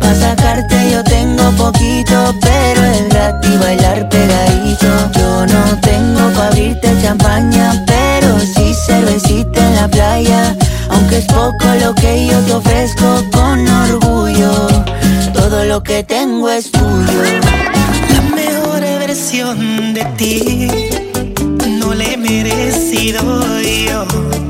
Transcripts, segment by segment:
Pa' sacarte yo tengo poquito, pero es gratis bailar pegadito. Yo no tengo pa' abrirte champaña, pero sí cervecita en la playa. Aunque es poco lo que yo te ofrezco con orgullo, todo lo que tengo es tuyo. La mejor versión de ti no le he merecido yo.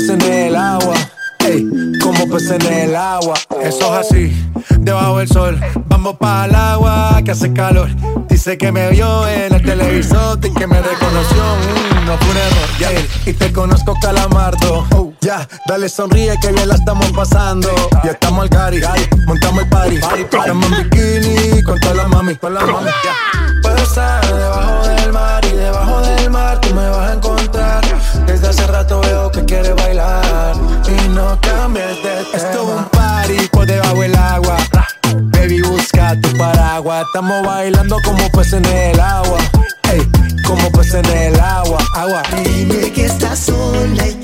pez en el agua. Ey, como pez en el agua. Eso es así, debajo del sol. Vamos para el agua que hace calor. Dice que me vio en el televisor y que me reconoció. Mm, no fue un error, yeah. Y te conozco, calamardo. Oh, ya, yeah. dale sonríe que bien la estamos pasando. Ya estamos al cari, montamos el party. Estamos en bikini con todas las mami. Con la mami. Yeah. Puedo estar debajo paraguas. Estamos bailando como peces en el agua. Ey, como peces en el agua. Agua. Dime que estás sola y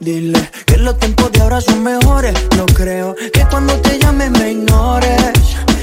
Dile que los tiempos de ahora son mejores. No creo que cuando te llame me ignores.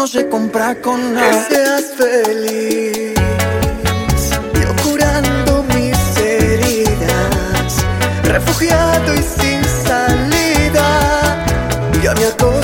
No se compra con nada. Que seas feliz, yo curando mis heridas, refugiado y sin salida, ya me acostumbré.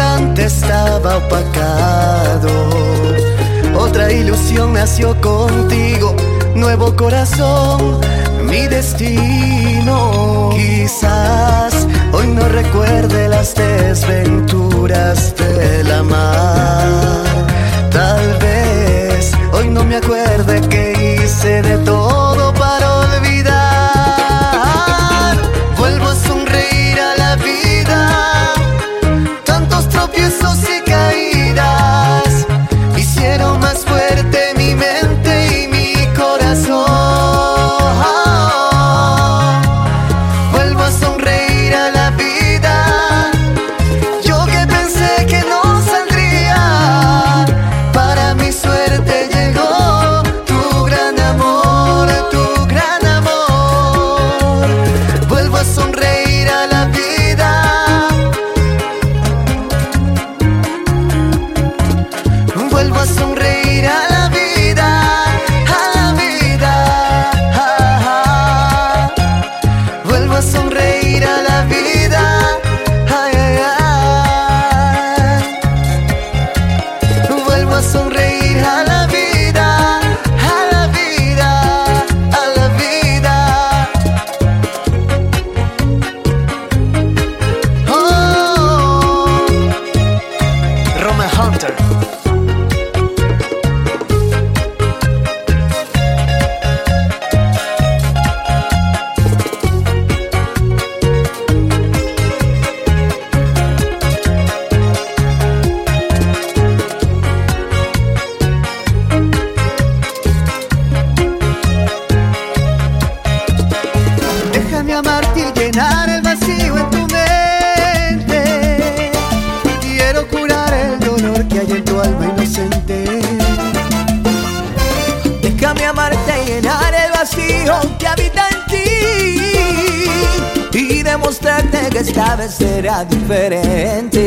semblante estaba opacado. Otra ilusión nació contigo, nuevo corazón, mi destino. Quizás hoy no recuerde las desventuras de la mar. Tal vez hoy no me acuerde que hice de todo demostrarte que esta vez será diferente.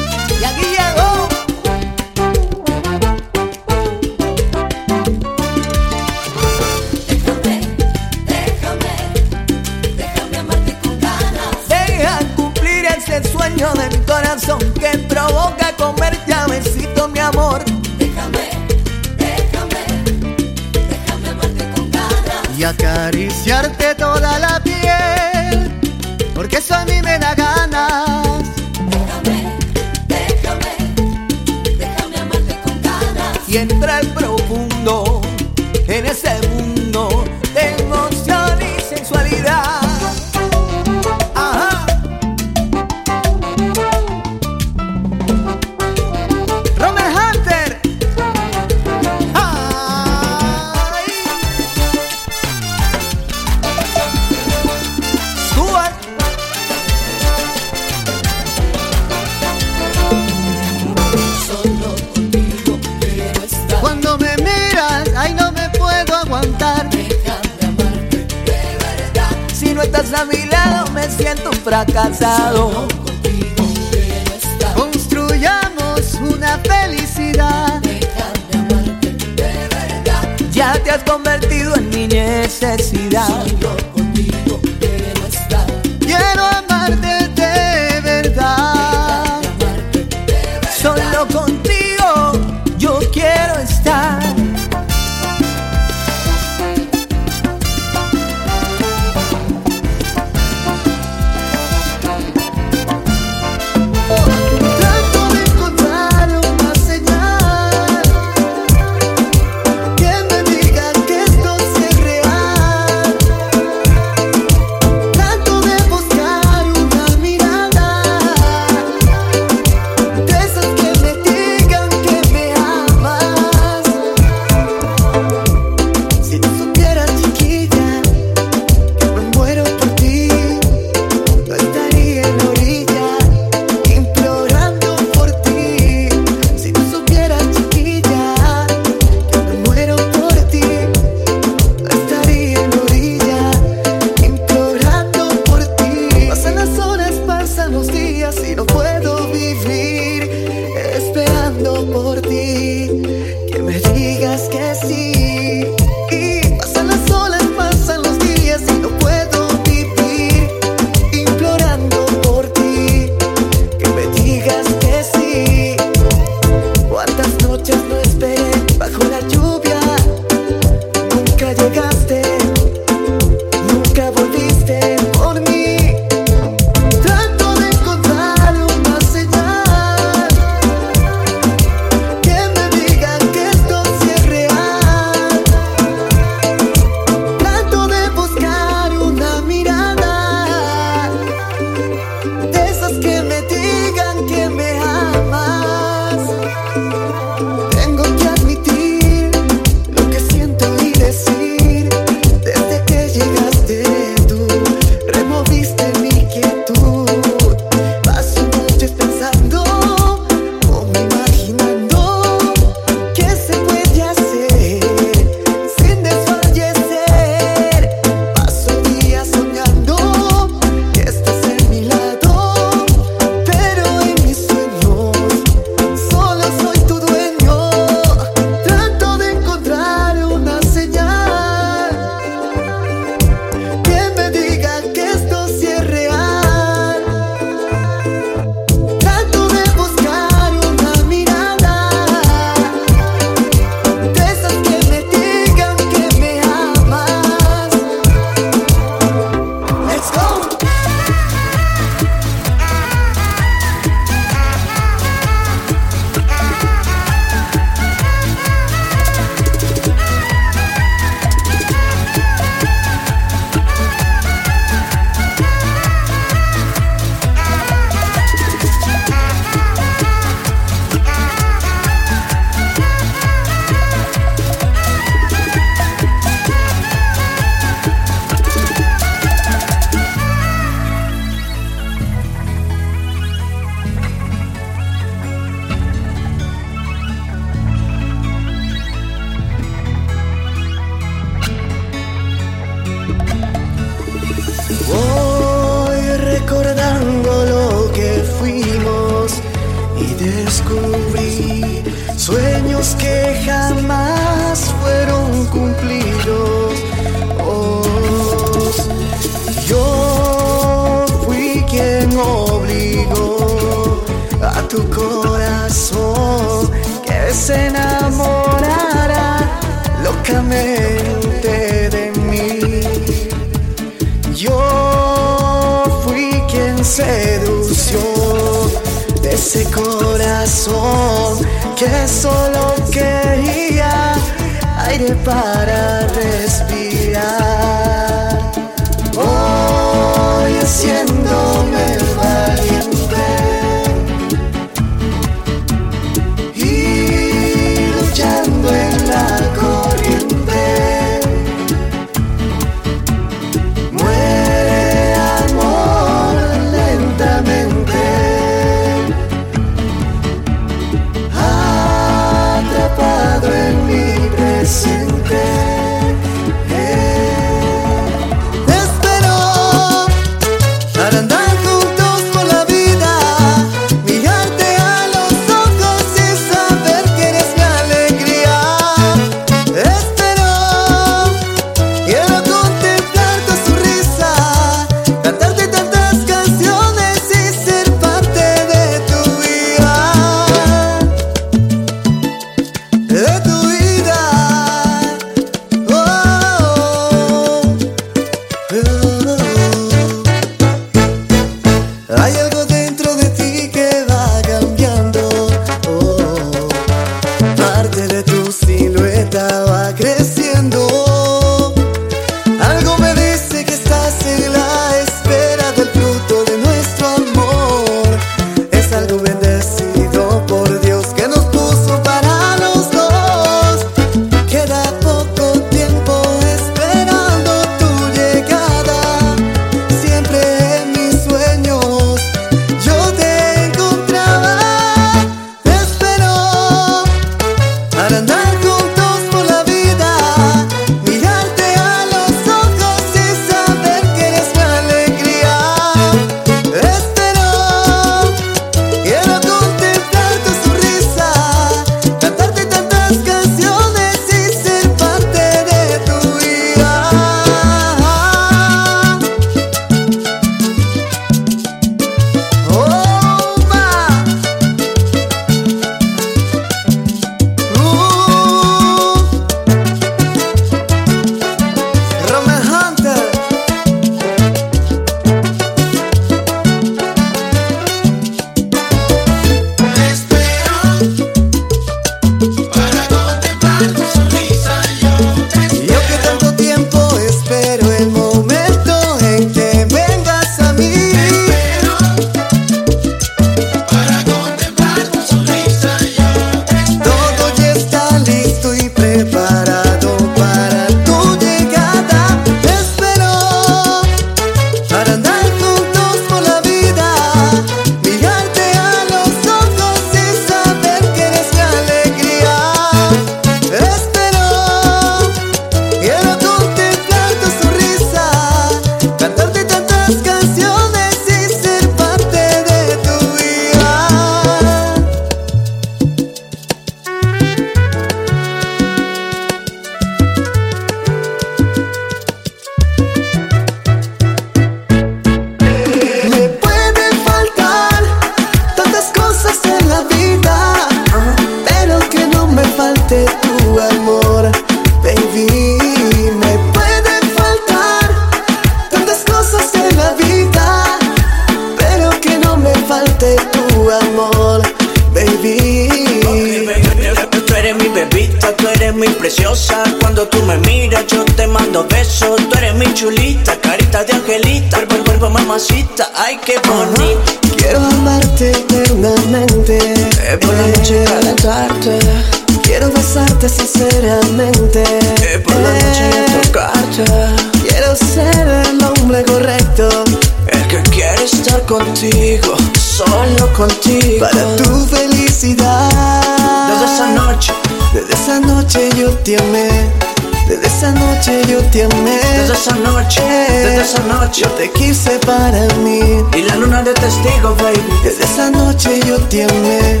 Desde esa noche, desde esa noche yo te quise para mí. Y la luna de testigo, baby. Desde esa noche yo te amé.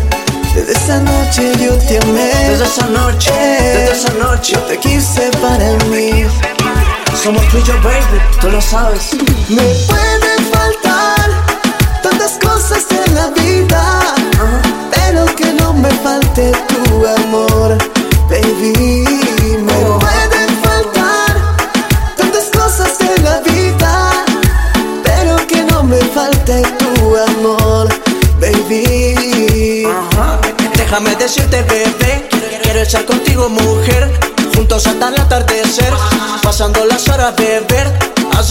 Desde esa noche yo te amé. Desde esa noche, desde esa noche yo te quise para mí. Somos tú baby, tú lo sabes. Me pueden faltar tantas cosas en la vida, pero que no me falte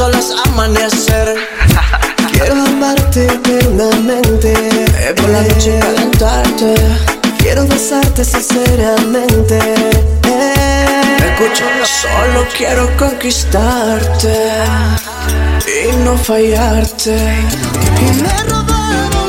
solo amanecer. Quiero amarte eternamente, por la noche calentarte. Quiero besarte sinceramente. Escucho, solo quiero conquistarte y no fallarte. Y me robaron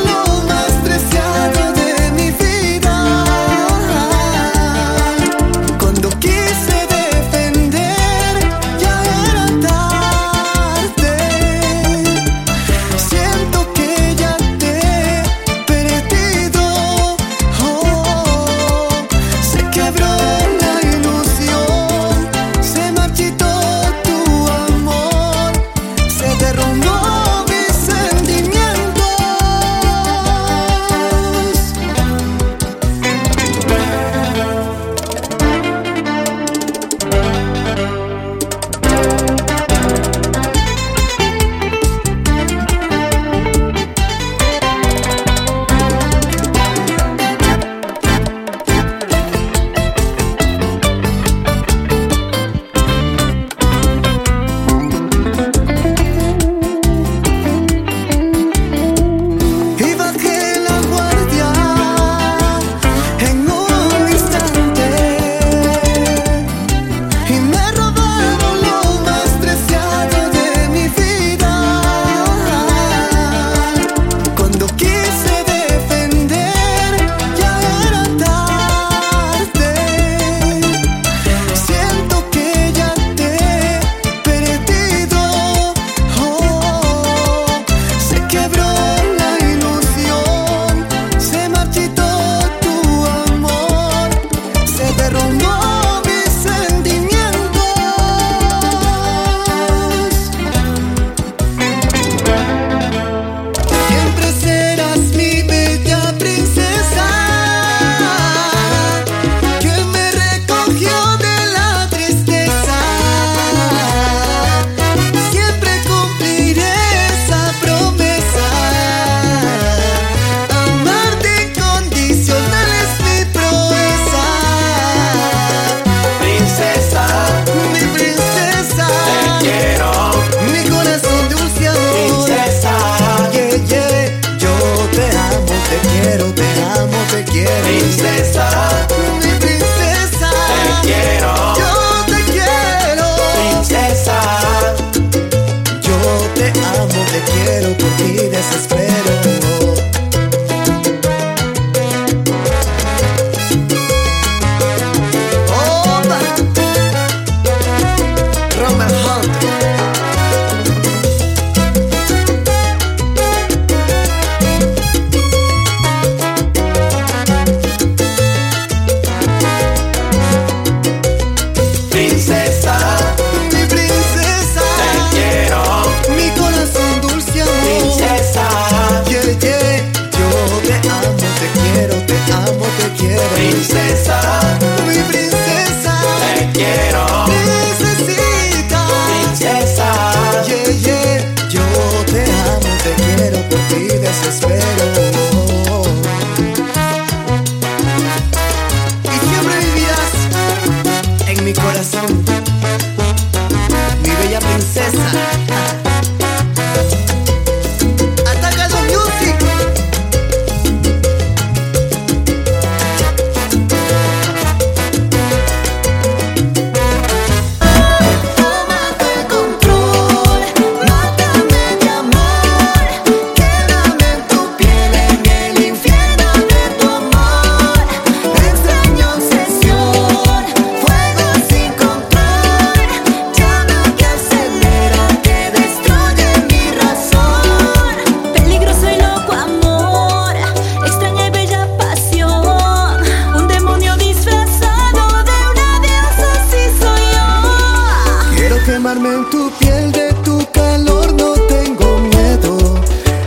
en tu piel, de tu calor no tengo miedo.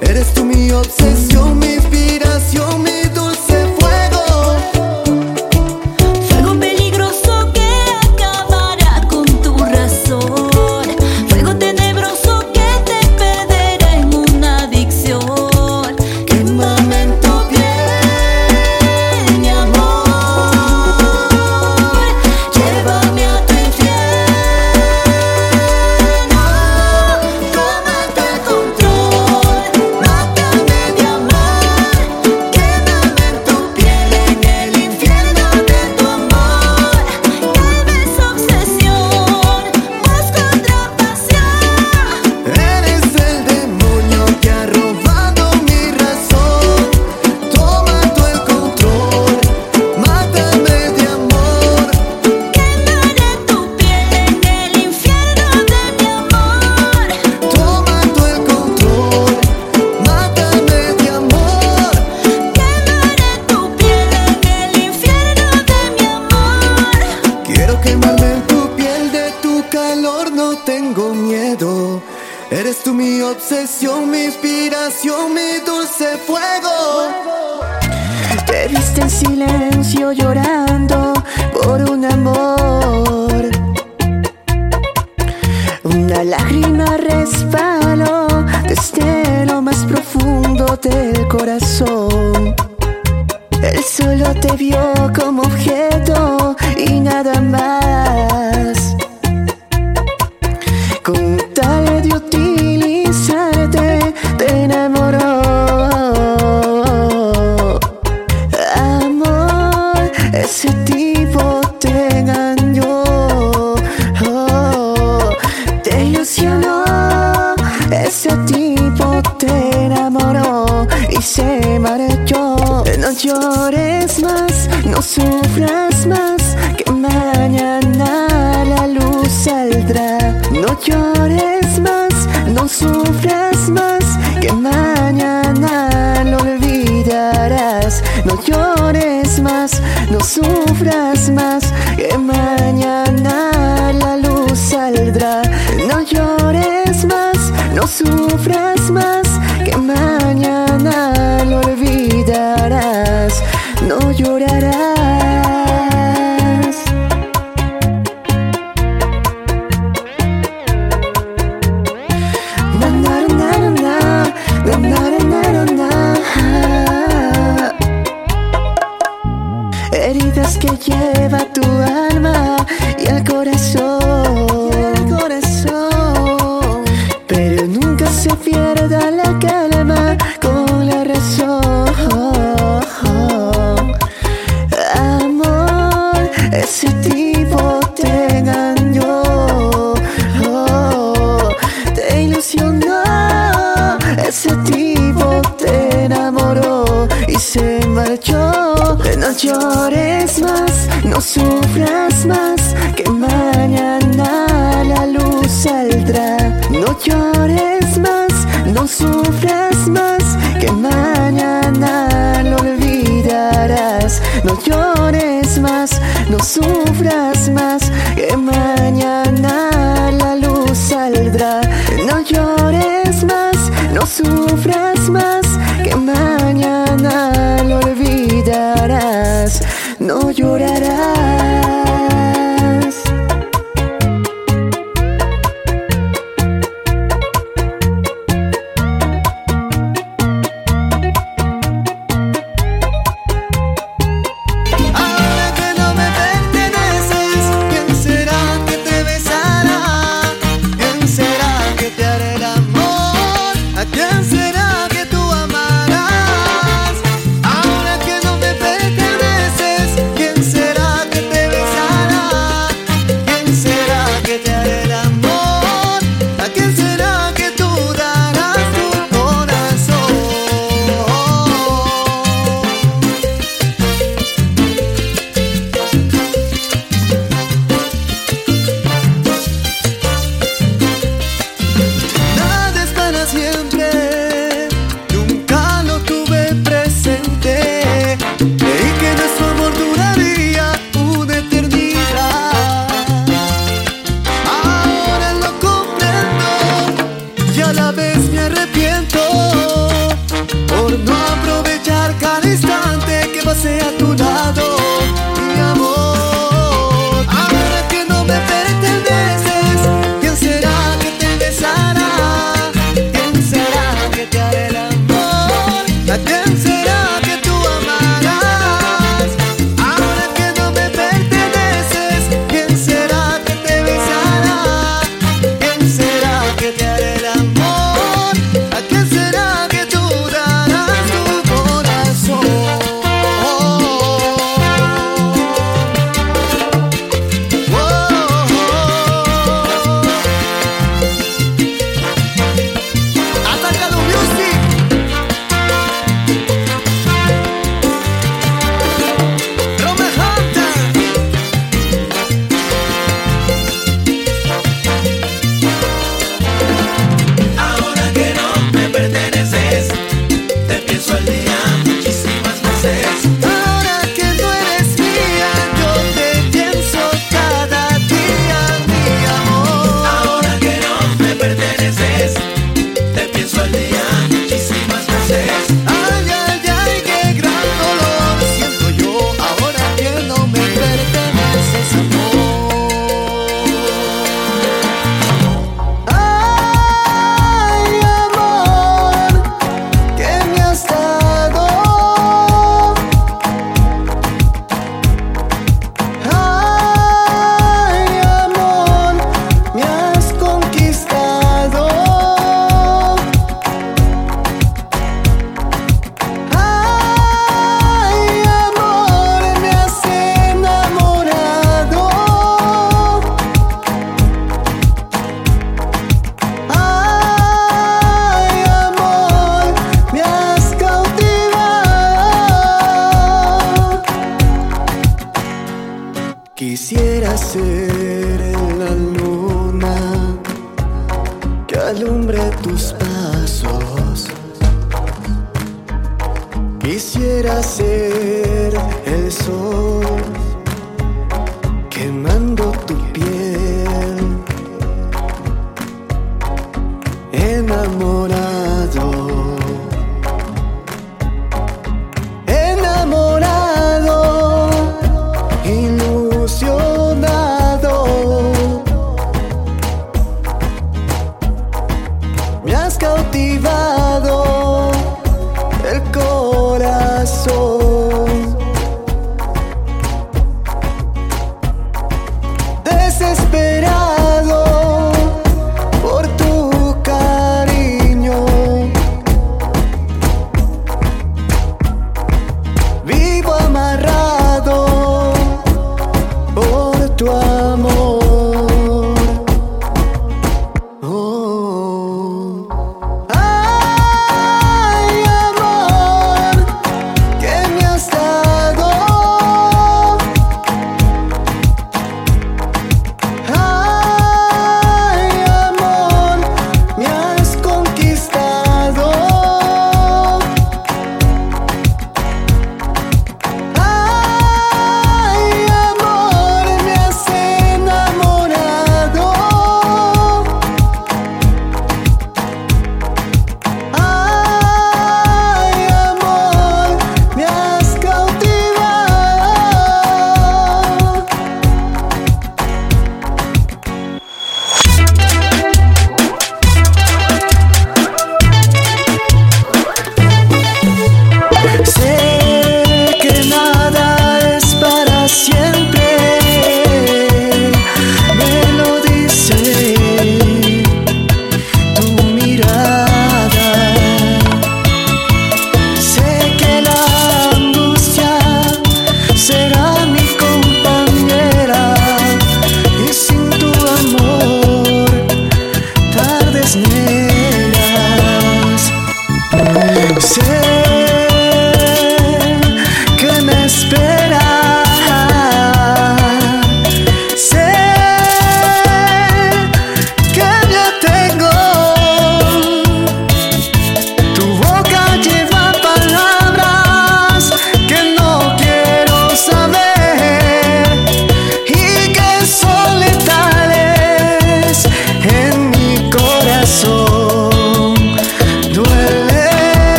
Eres tú mi obsesión, mi inspiración, mi sufras más, que mañana la luz saldrá. No llores más, no sufras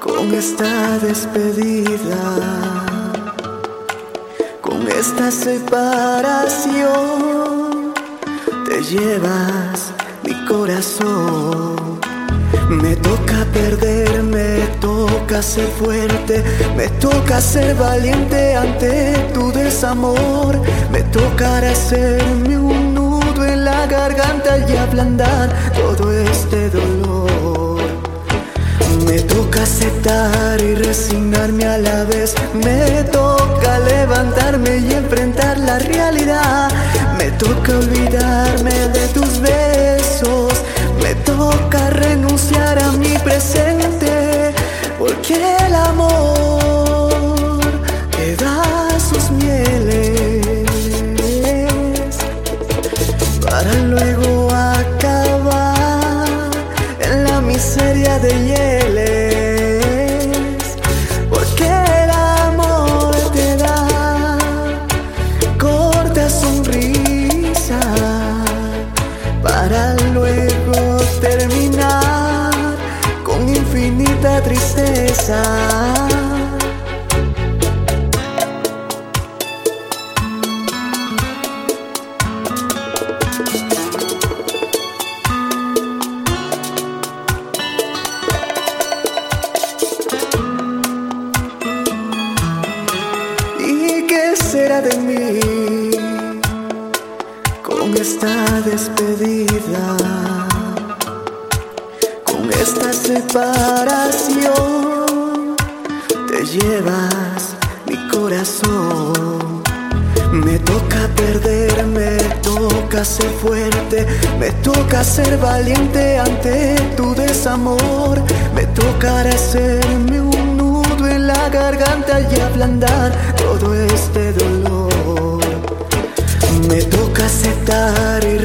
con esta despedida, con esta separación, te llevas mi corazón. Me toca perder, me toca ser fuerte, me toca ser valiente ante tu desamor, me tocará hacerme un nudo en la garganta y ablandar todo este dolor toca aceptar y resignarme a la vez. Me toca levantarme y enfrentar la realidad. Me toca olvidarme de tus besos. Me toca renunciar a mi presente. Porque el amor... sun.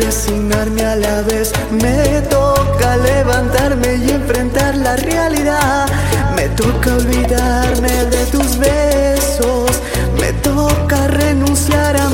a la vez. Me toca levantarme y enfrentar la realidad. Me toca olvidarme de tus besos. Me toca renunciar a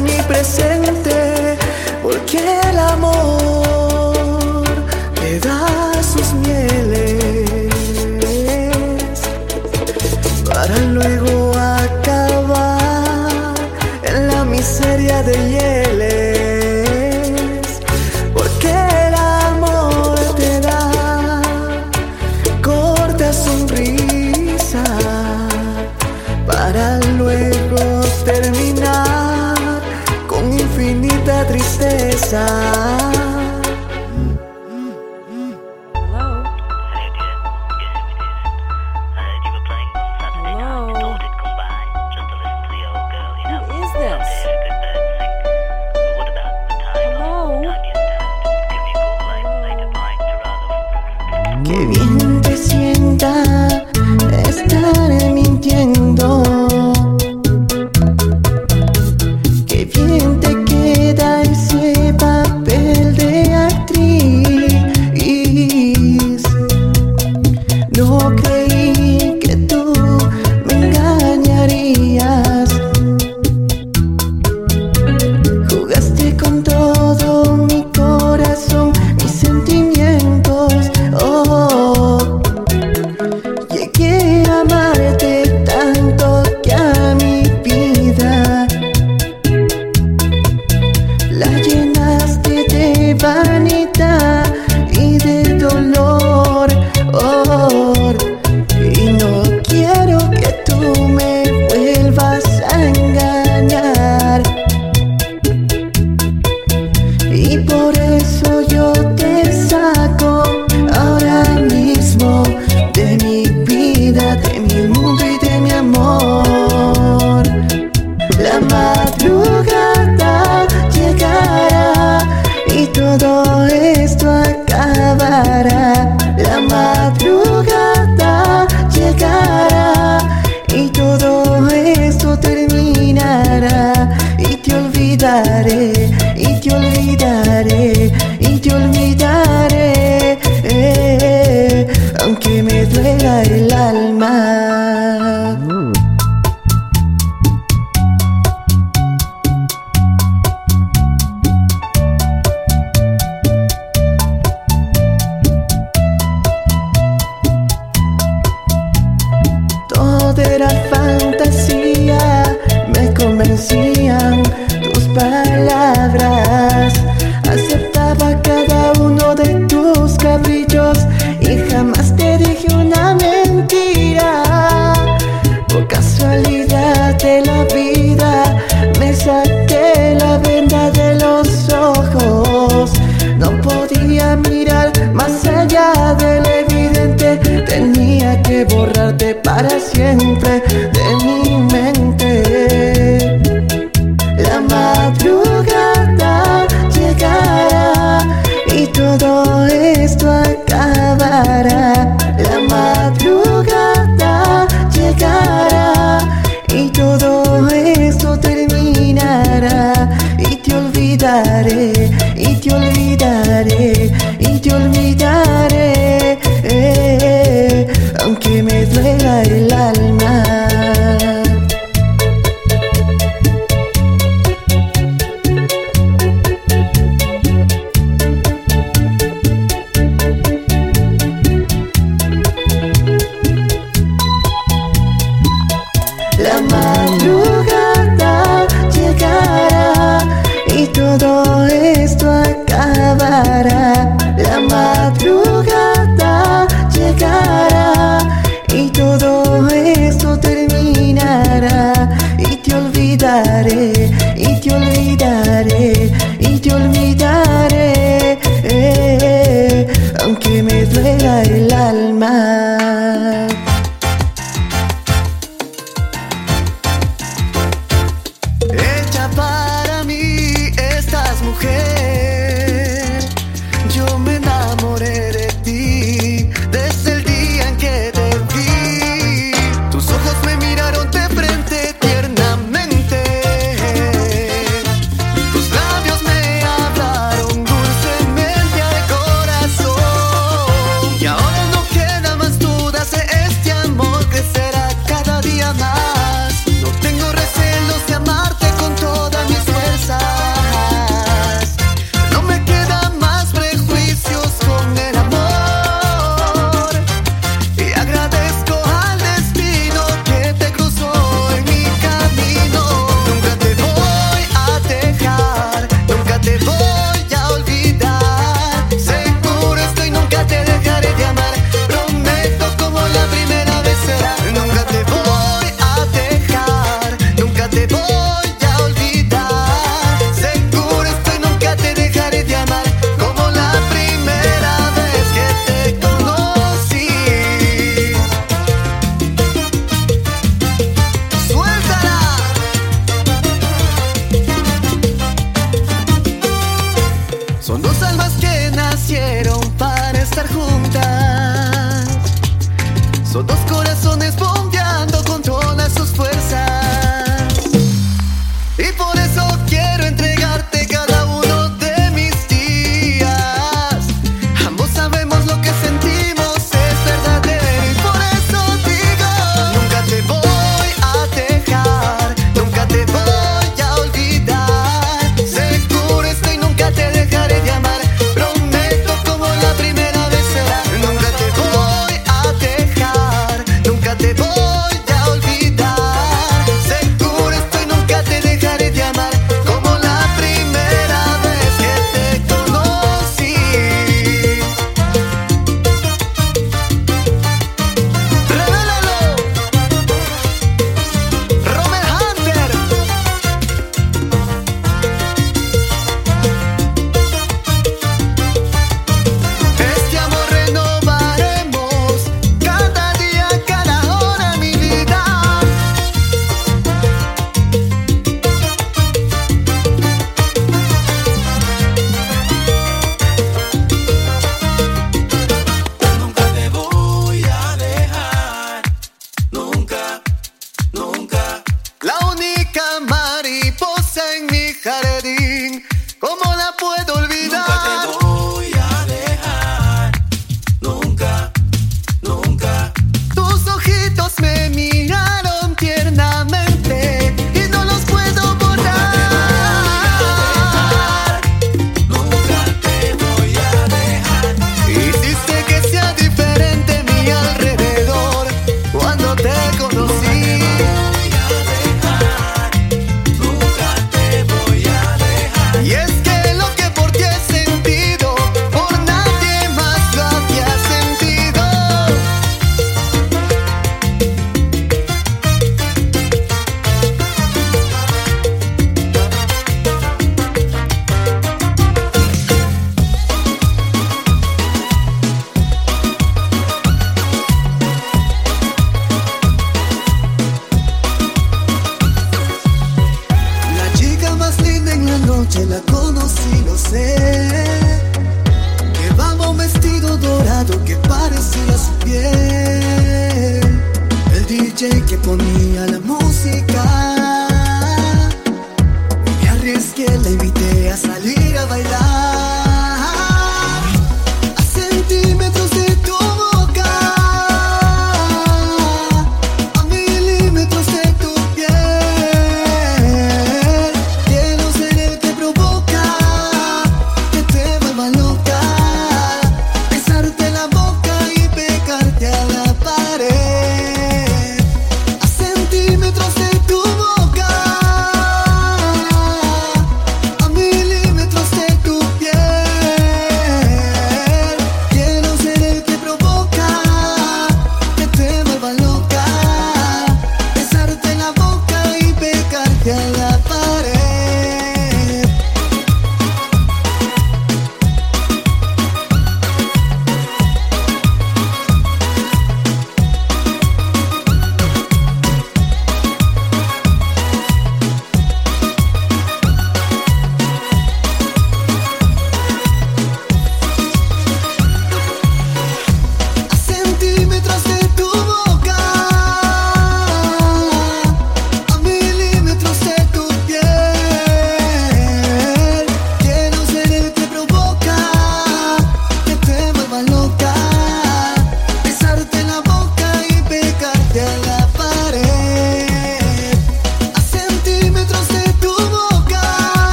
madrugada.